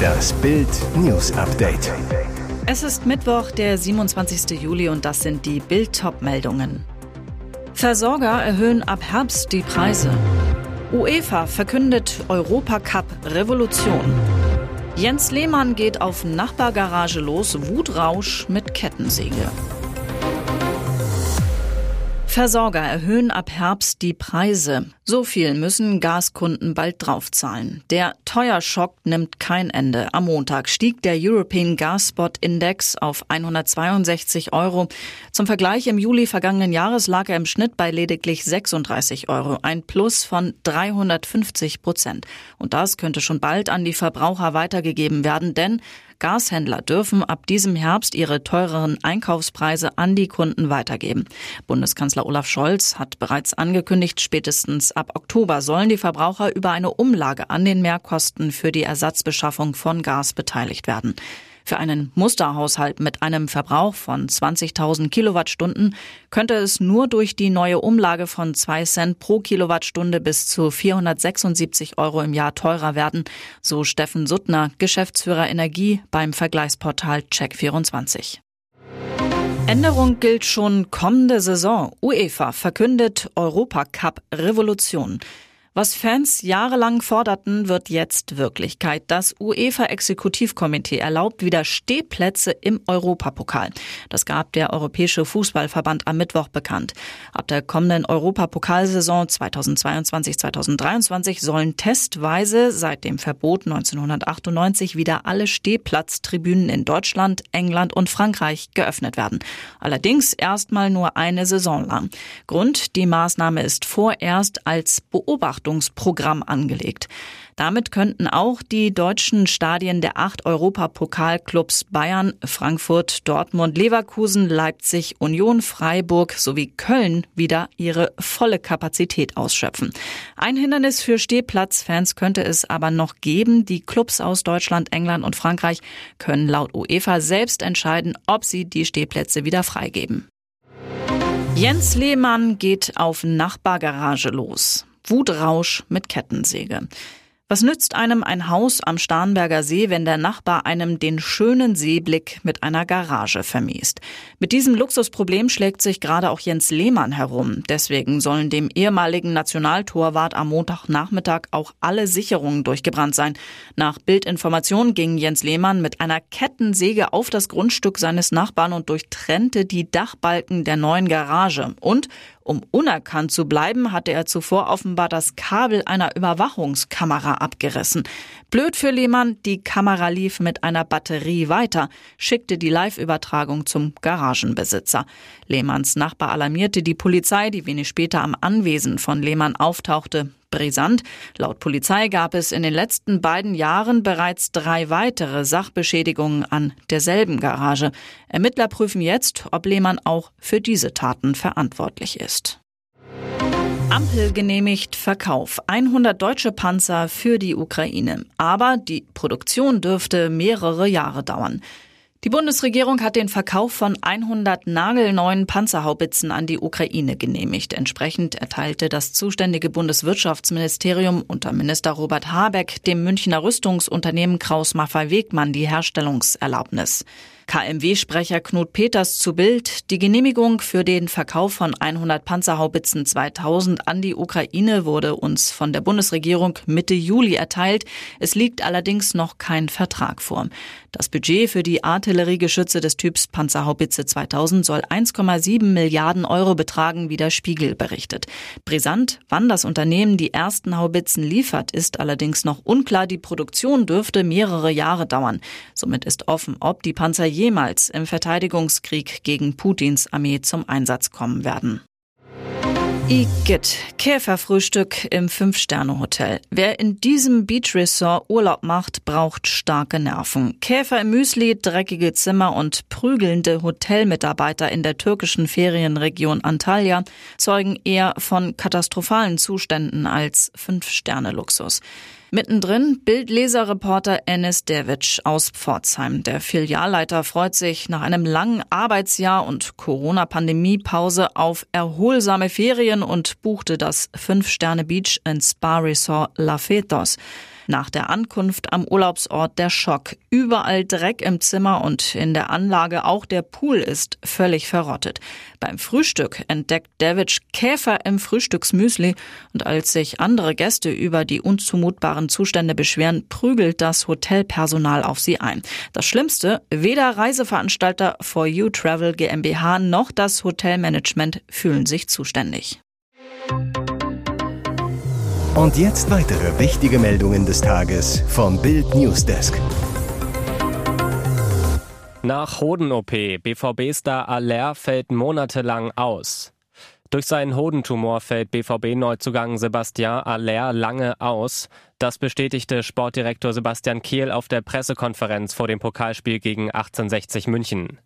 Das Bild News Update. Es ist Mittwoch, der 27. Juli und das sind die Bild meldungen Versorger erhöhen ab Herbst die Preise. UEFA verkündet Europacup Revolution. Jens Lehmann geht auf Nachbargarage los, Wutrausch mit Kettensäge. Versorger erhöhen ab Herbst die Preise. So viel müssen Gaskunden bald draufzahlen. Der Teuerschock nimmt kein Ende. Am Montag stieg der European Gas Spot Index auf 162 Euro. Zum Vergleich im Juli vergangenen Jahres lag er im Schnitt bei lediglich 36 Euro, ein Plus von 350 Prozent. Und das könnte schon bald an die Verbraucher weitergegeben werden, denn Gashändler dürfen ab diesem Herbst ihre teureren Einkaufspreise an die Kunden weitergeben. Bundeskanzler Olaf Scholz hat bereits angekündigt, spätestens ab Oktober sollen die Verbraucher über eine Umlage an den Mehrkosten für die Ersatzbeschaffung von Gas beteiligt werden. Für einen Musterhaushalt mit einem Verbrauch von 20.000 Kilowattstunden könnte es nur durch die neue Umlage von 2 Cent pro Kilowattstunde bis zu 476 Euro im Jahr teurer werden, so Steffen Suttner, Geschäftsführer Energie beim Vergleichsportal Check24. Änderung gilt schon kommende Saison. UEFA verkündet Europacup Revolution. Was Fans jahrelang forderten, wird jetzt Wirklichkeit. Das UEFA-Exekutivkomitee erlaubt wieder Stehplätze im Europapokal. Das gab der Europäische Fußballverband am Mittwoch bekannt. Ab der kommenden Europapokalsaison 2022-2023 sollen testweise seit dem Verbot 1998 wieder alle Stehplatztribünen in Deutschland, England und Frankreich geöffnet werden. Allerdings erstmal nur eine Saison lang. Grund, die Maßnahme ist vorerst als Beobachtung Beobachtungsprogramm angelegt. Damit könnten auch die deutschen Stadien der acht Europapokalclubs Bayern, Frankfurt, Dortmund, Leverkusen, Leipzig, Union, Freiburg sowie Köln wieder ihre volle Kapazität ausschöpfen. Ein Hindernis für Stehplatzfans könnte es aber noch geben. Die Clubs aus Deutschland, England und Frankreich können laut UEFA selbst entscheiden, ob sie die Stehplätze wieder freigeben. Jens Lehmann geht auf Nachbargarage los. Wutrausch mit Kettensäge. Was nützt einem ein Haus am Starnberger See, wenn der Nachbar einem den schönen Seeblick mit einer Garage vermiest? Mit diesem Luxusproblem schlägt sich gerade auch Jens Lehmann herum. Deswegen sollen dem ehemaligen Nationaltorwart am Montagnachmittag auch alle Sicherungen durchgebrannt sein. Nach Bildinformation ging Jens Lehmann mit einer Kettensäge auf das Grundstück seines Nachbarn und durchtrennte die Dachbalken der neuen Garage. Und um unerkannt zu bleiben, hatte er zuvor offenbar das Kabel einer Überwachungskamera abgerissen. Blöd für Lehmann, die Kamera lief mit einer Batterie weiter, schickte die Live-Übertragung zum Garagenbesitzer. Lehmanns Nachbar alarmierte die Polizei, die wenig später am Anwesen von Lehmann auftauchte. Brisant. Laut Polizei gab es in den letzten beiden Jahren bereits drei weitere Sachbeschädigungen an derselben Garage. Ermittler prüfen jetzt, ob Lehmann auch für diese Taten verantwortlich ist. Ampel genehmigt Verkauf 100 deutsche Panzer für die Ukraine. Aber die Produktion dürfte mehrere Jahre dauern. Die Bundesregierung hat den Verkauf von 100 nagelneuen Panzerhaubitzen an die Ukraine genehmigt. Entsprechend erteilte das zuständige Bundeswirtschaftsministerium unter Minister Robert Habeck dem Münchner Rüstungsunternehmen Kraus Maffei Wegmann die Herstellungserlaubnis. KMW-Sprecher Knut Peters zu Bild. Die Genehmigung für den Verkauf von 100 Panzerhaubitzen 2000 an die Ukraine wurde uns von der Bundesregierung Mitte Juli erteilt. Es liegt allerdings noch kein Vertrag vor. Das Budget für die Artilleriegeschütze des Typs Panzerhaubitze 2000 soll 1,7 Milliarden Euro betragen, wie der Spiegel berichtet. Brisant, wann das Unternehmen die ersten Haubitzen liefert, ist allerdings noch unklar. Die Produktion dürfte mehrere Jahre dauern. Somit ist offen, ob die Panzer jemals im Verteidigungskrieg gegen Putins Armee zum Einsatz kommen werden. Igitt, Käferfrühstück im Fünf-Sterne-Hotel. Wer in diesem Beach-Resort Urlaub macht, braucht starke Nerven. Käfer im Müsli, dreckige Zimmer und prügelnde Hotelmitarbeiter in der türkischen Ferienregion Antalya zeugen eher von katastrophalen Zuständen als Fünf-Sterne-Luxus. Mittendrin Bildleserreporter Enes Devic aus Pforzheim. Der Filialleiter freut sich nach einem langen Arbeitsjahr und Corona-Pandemie-Pause auf erholsame Ferien und buchte das Fünf-Sterne-Beach in Spa Resort La Fetos. Nach der Ankunft am Urlaubsort der Schock. Überall Dreck im Zimmer und in der Anlage auch der Pool ist völlig verrottet. Beim Frühstück entdeckt David Käfer im Frühstücksmüsli und als sich andere Gäste über die unzumutbaren Zustände beschweren, prügelt das Hotelpersonal auf sie ein. Das Schlimmste, weder Reiseveranstalter For You Travel GmbH noch das Hotelmanagement fühlen sich zuständig. Und jetzt weitere wichtige Meldungen des Tages vom Bild Newsdesk. Nach Hoden-OP, BVB-Star Aller fällt monatelang aus. Durch seinen Hodentumor fällt BVB-Neuzugang Sebastian Aller lange aus. Das bestätigte Sportdirektor Sebastian Kehl auf der Pressekonferenz vor dem Pokalspiel gegen 1860 München.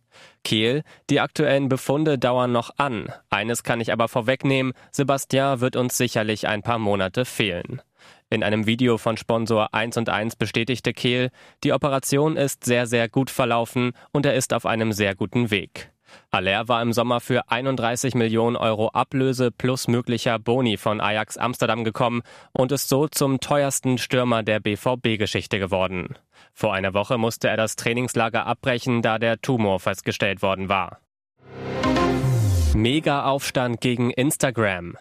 Kehl, die aktuellen Befunde dauern noch an. Eines kann ich aber vorwegnehmen, Sebastian wird uns sicherlich ein paar Monate fehlen. In einem Video von Sponsor 1 und 1 bestätigte Kehl, die Operation ist sehr, sehr gut verlaufen und er ist auf einem sehr guten Weg. Aller war im Sommer für 31 Millionen Euro Ablöse plus möglicher Boni von Ajax Amsterdam gekommen und ist so zum teuersten Stürmer der BVB-Geschichte geworden. Vor einer Woche musste er das Trainingslager abbrechen, da der Tumor festgestellt worden war. Mega-Aufstand gegen Instagram.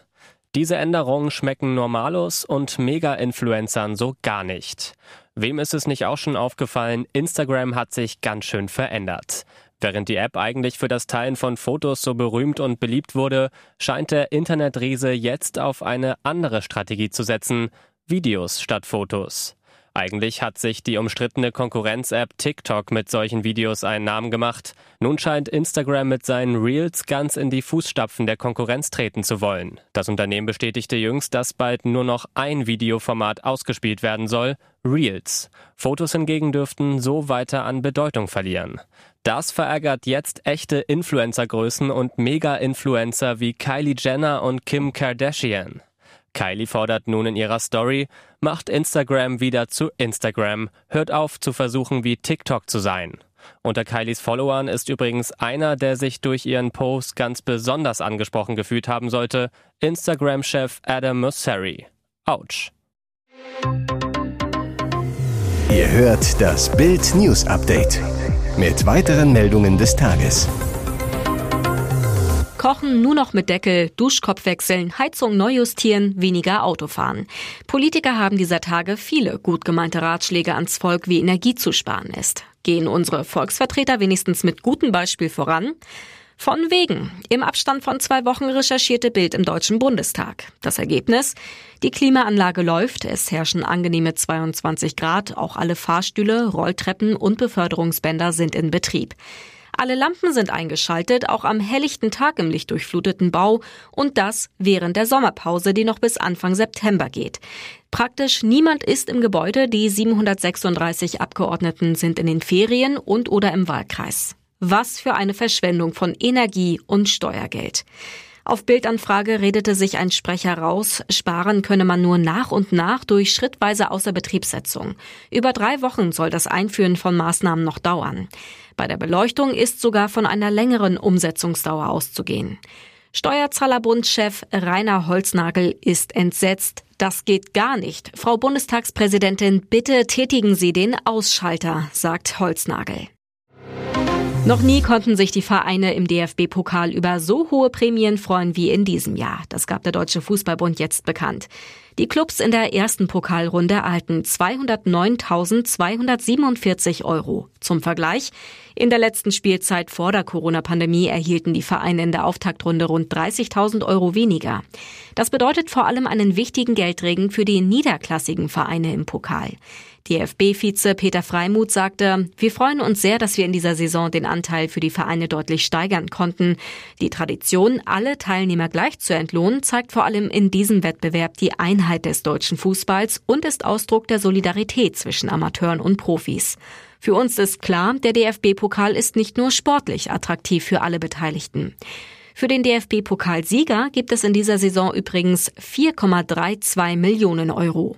Diese Änderungen schmecken Normalos und Mega-Influencern so gar nicht. Wem ist es nicht auch schon aufgefallen, Instagram hat sich ganz schön verändert. Während die App eigentlich für das Teilen von Fotos so berühmt und beliebt wurde, scheint der Internetriese jetzt auf eine andere Strategie zu setzen, Videos statt Fotos. Eigentlich hat sich die umstrittene Konkurrenz-App TikTok mit solchen Videos einen Namen gemacht. Nun scheint Instagram mit seinen Reels ganz in die Fußstapfen der Konkurrenz treten zu wollen. Das Unternehmen bestätigte jüngst, dass bald nur noch ein Videoformat ausgespielt werden soll, Reels. Fotos hingegen dürften so weiter an Bedeutung verlieren. Das verärgert jetzt echte Influencergrößen und Mega-Influencer wie Kylie Jenner und Kim Kardashian. Kylie fordert nun in ihrer Story, macht Instagram wieder zu Instagram, hört auf zu versuchen wie TikTok zu sein. Unter Kylies Followern ist übrigens einer, der sich durch ihren Post ganz besonders angesprochen gefühlt haben sollte, Instagram-Chef Adam Mosseri. Autsch. Ihr hört das Bild News Update mit weiteren Meldungen des Tages. Kochen nur noch mit Deckel, Duschkopf wechseln, Heizung neu justieren, weniger Autofahren. Politiker haben dieser Tage viele gut gemeinte Ratschläge ans Volk, wie Energie zu sparen ist. Gehen unsere Volksvertreter wenigstens mit gutem Beispiel voran? Von wegen. Im Abstand von zwei Wochen recherchierte Bild im Deutschen Bundestag. Das Ergebnis? Die Klimaanlage läuft, es herrschen angenehme 22 Grad, auch alle Fahrstühle, Rolltreppen und Beförderungsbänder sind in Betrieb. Alle Lampen sind eingeschaltet, auch am helllichten Tag im lichtdurchfluteten Bau und das während der Sommerpause, die noch bis Anfang September geht. Praktisch niemand ist im Gebäude, die 736 Abgeordneten sind in den Ferien und oder im Wahlkreis. Was für eine Verschwendung von Energie und Steuergeld. Auf Bildanfrage redete sich ein Sprecher raus, sparen könne man nur nach und nach durch schrittweise Außerbetriebssetzung. Über drei Wochen soll das Einführen von Maßnahmen noch dauern. Bei der Beleuchtung ist sogar von einer längeren Umsetzungsdauer auszugehen. Steuerzahlerbundchef Rainer Holznagel ist entsetzt. Das geht gar nicht. Frau Bundestagspräsidentin, bitte tätigen Sie den Ausschalter, sagt Holznagel. Noch nie konnten sich die Vereine im DFB-Pokal über so hohe Prämien freuen wie in diesem Jahr. Das gab der Deutsche Fußballbund jetzt bekannt. Die Clubs in der ersten Pokalrunde erhalten 209.247 Euro. Zum Vergleich, in der letzten Spielzeit vor der Corona-Pandemie erhielten die Vereine in der Auftaktrunde rund 30.000 Euro weniger. Das bedeutet vor allem einen wichtigen Geldregen für die niederklassigen Vereine im Pokal. DFB-Vize Peter Freimuth sagte, wir freuen uns sehr, dass wir in dieser Saison den Anteil für die Vereine deutlich steigern konnten. Die Tradition, alle Teilnehmer gleich zu entlohnen, zeigt vor allem in diesem Wettbewerb die Einheit des deutschen Fußballs und ist Ausdruck der Solidarität zwischen Amateuren und Profis. Für uns ist klar, der DFB-Pokal ist nicht nur sportlich attraktiv für alle Beteiligten. Für den DFB-Pokalsieger gibt es in dieser Saison übrigens 4,32 Millionen Euro.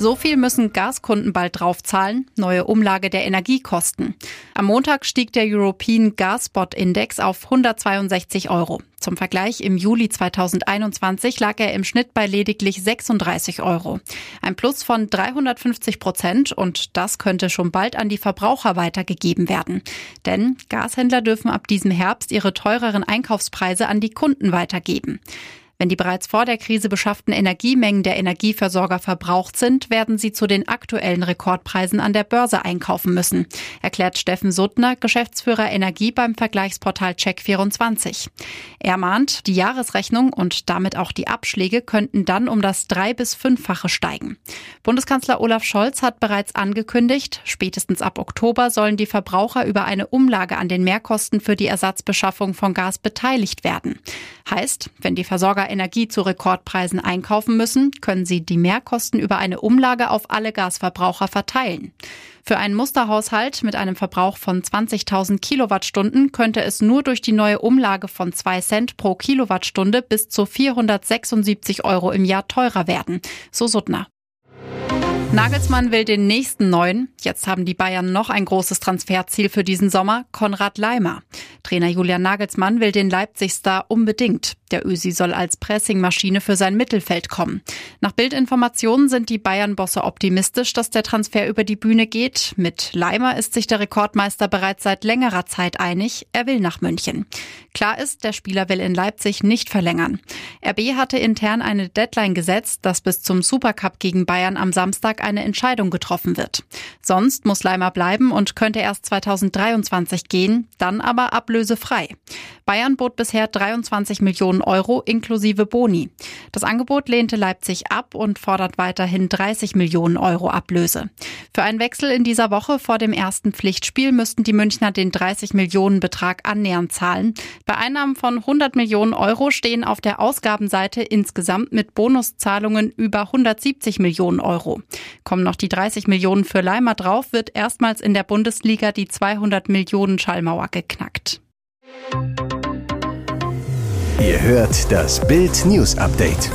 So viel müssen Gaskunden bald draufzahlen. Neue Umlage der Energiekosten. Am Montag stieg der European Gas Spot Index auf 162 Euro. Zum Vergleich im Juli 2021 lag er im Schnitt bei lediglich 36 Euro. Ein Plus von 350 Prozent und das könnte schon bald an die Verbraucher weitergegeben werden. Denn Gashändler dürfen ab diesem Herbst ihre teureren Einkaufspreise an die Kunden weitergeben. Wenn die bereits vor der Krise beschafften Energiemengen der Energieversorger verbraucht sind, werden sie zu den aktuellen Rekordpreisen an der Börse einkaufen müssen, erklärt Steffen Suttner, Geschäftsführer Energie beim Vergleichsportal Check24. Er mahnt, die Jahresrechnung und damit auch die Abschläge könnten dann um das drei- bis fünffache steigen. Bundeskanzler Olaf Scholz hat bereits angekündigt, spätestens ab Oktober sollen die Verbraucher über eine Umlage an den Mehrkosten für die Ersatzbeschaffung von Gas beteiligt werden. Heißt, wenn die Versorger Energie zu Rekordpreisen einkaufen müssen, können sie die Mehrkosten über eine Umlage auf alle Gasverbraucher verteilen. Für einen Musterhaushalt mit einem Verbrauch von 20.000 Kilowattstunden könnte es nur durch die neue Umlage von 2 Cent pro Kilowattstunde bis zu 476 Euro im Jahr teurer werden, so Suttner. Nagelsmann will den nächsten neuen. Jetzt haben die Bayern noch ein großes Transferziel für diesen Sommer, Konrad Leimer. Trainer Julian Nagelsmann will den Leipzig-Star unbedingt. Der Ösi soll als Pressingmaschine für sein Mittelfeld kommen. Nach Bildinformationen sind die Bayern-Bosse optimistisch, dass der Transfer über die Bühne geht. Mit Leimer ist sich der Rekordmeister bereits seit längerer Zeit einig. Er will nach München. Klar ist, der Spieler will in Leipzig nicht verlängern. RB hatte intern eine Deadline gesetzt, dass bis zum Supercup gegen Bayern am Samstag eine Entscheidung getroffen wird. Sonst muss Leimer bleiben und könnte erst 2023 gehen, dann aber ablösefrei. Bayern bot bisher 23 Millionen Euro inklusive Boni. Das Angebot lehnte Leipzig ab und fordert weiterhin 30 Millionen Euro Ablöse. Für einen Wechsel in dieser Woche vor dem ersten Pflichtspiel müssten die Münchner den 30 Millionen Betrag annähernd zahlen. Bei Einnahmen von 100 Millionen Euro stehen auf der Ausgabenseite insgesamt mit Bonuszahlungen über 170 Millionen Euro. Kommen noch die 30 Millionen für Leimer drauf, wird erstmals in der Bundesliga die 200 Millionen Schallmauer geknackt. Ihr hört das Bild News Update.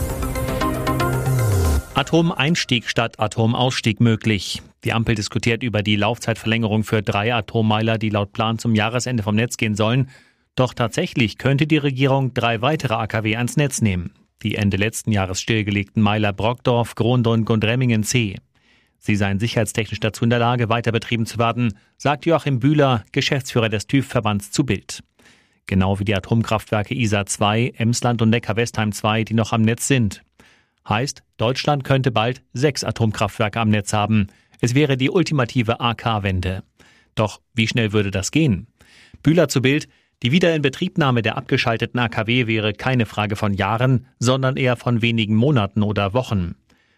Atomeinstieg statt Atomausstieg möglich. Die Ampel diskutiert über die Laufzeitverlängerung für drei Atommeiler, die laut Plan zum Jahresende vom Netz gehen sollen. Doch tatsächlich könnte die Regierung drei weitere AKW ans Netz nehmen. Die Ende letzten Jahres stillgelegten Meiler Brockdorf, Grondonk und Remmingen C. Sie seien sicherheitstechnisch dazu in der Lage, weiter betrieben zu werden, sagt Joachim Bühler, Geschäftsführer des TÜV-Verbands zu Bild genau wie die Atomkraftwerke ISA 2, Emsland und Neckar-Westheim 2, die noch am Netz sind. Heißt, Deutschland könnte bald sechs Atomkraftwerke am Netz haben. Es wäre die ultimative AK-Wende. Doch wie schnell würde das gehen? Bühler zu Bild, die Wiederinbetriebnahme der abgeschalteten AKW wäre keine Frage von Jahren, sondern eher von wenigen Monaten oder Wochen.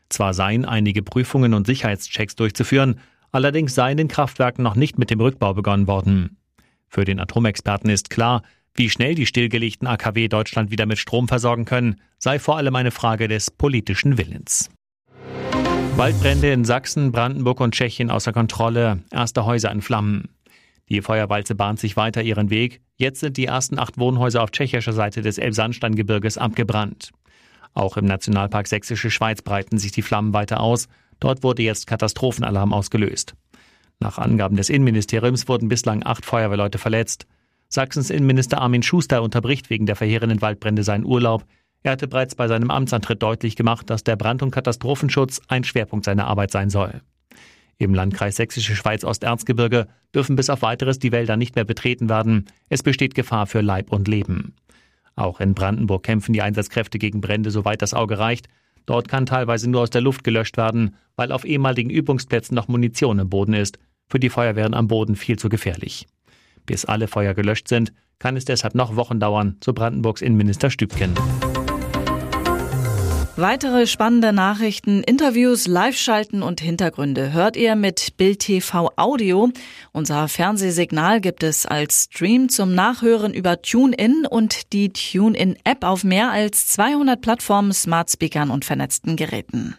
Zwar seien einige Prüfungen und Sicherheitschecks durchzuführen, allerdings seien den Kraftwerken noch nicht mit dem Rückbau begonnen worden. Für den Atomexperten ist klar, wie schnell die stillgelegten AKW Deutschland wieder mit Strom versorgen können, sei vor allem eine Frage des politischen Willens. Waldbrände in Sachsen, Brandenburg und Tschechien außer Kontrolle, erste Häuser in Flammen. Die Feuerwalze bahnt sich weiter ihren Weg. Jetzt sind die ersten acht Wohnhäuser auf tschechischer Seite des Elbsandsteingebirges abgebrannt. Auch im Nationalpark Sächsische Schweiz breiten sich die Flammen weiter aus. Dort wurde jetzt Katastrophenalarm ausgelöst. Nach Angaben des Innenministeriums wurden bislang acht Feuerwehrleute verletzt. Sachsens Innenminister Armin Schuster unterbricht wegen der verheerenden Waldbrände seinen Urlaub. Er hatte bereits bei seinem Amtsantritt deutlich gemacht, dass der Brand- und Katastrophenschutz ein Schwerpunkt seiner Arbeit sein soll. Im Landkreis Sächsische Schweiz Osterzgebirge dürfen bis auf weiteres die Wälder nicht mehr betreten werden. Es besteht Gefahr für Leib und Leben. Auch in Brandenburg kämpfen die Einsatzkräfte gegen Brände, soweit das Auge reicht. Dort kann teilweise nur aus der Luft gelöscht werden, weil auf ehemaligen Übungsplätzen noch Munition im Boden ist. Für die Feuerwehren am Boden viel zu gefährlich. Bis alle Feuer gelöscht sind, kann es deshalb noch Wochen dauern, so Brandenburgs Innenminister Stübken. Weitere spannende Nachrichten, Interviews, Live-Schalten und Hintergründe hört ihr mit Bild TV Audio. Unser Fernsehsignal gibt es als Stream zum Nachhören über TuneIn und die TuneIn-App auf mehr als 200 Plattformen, Smart Speakern und vernetzten Geräten.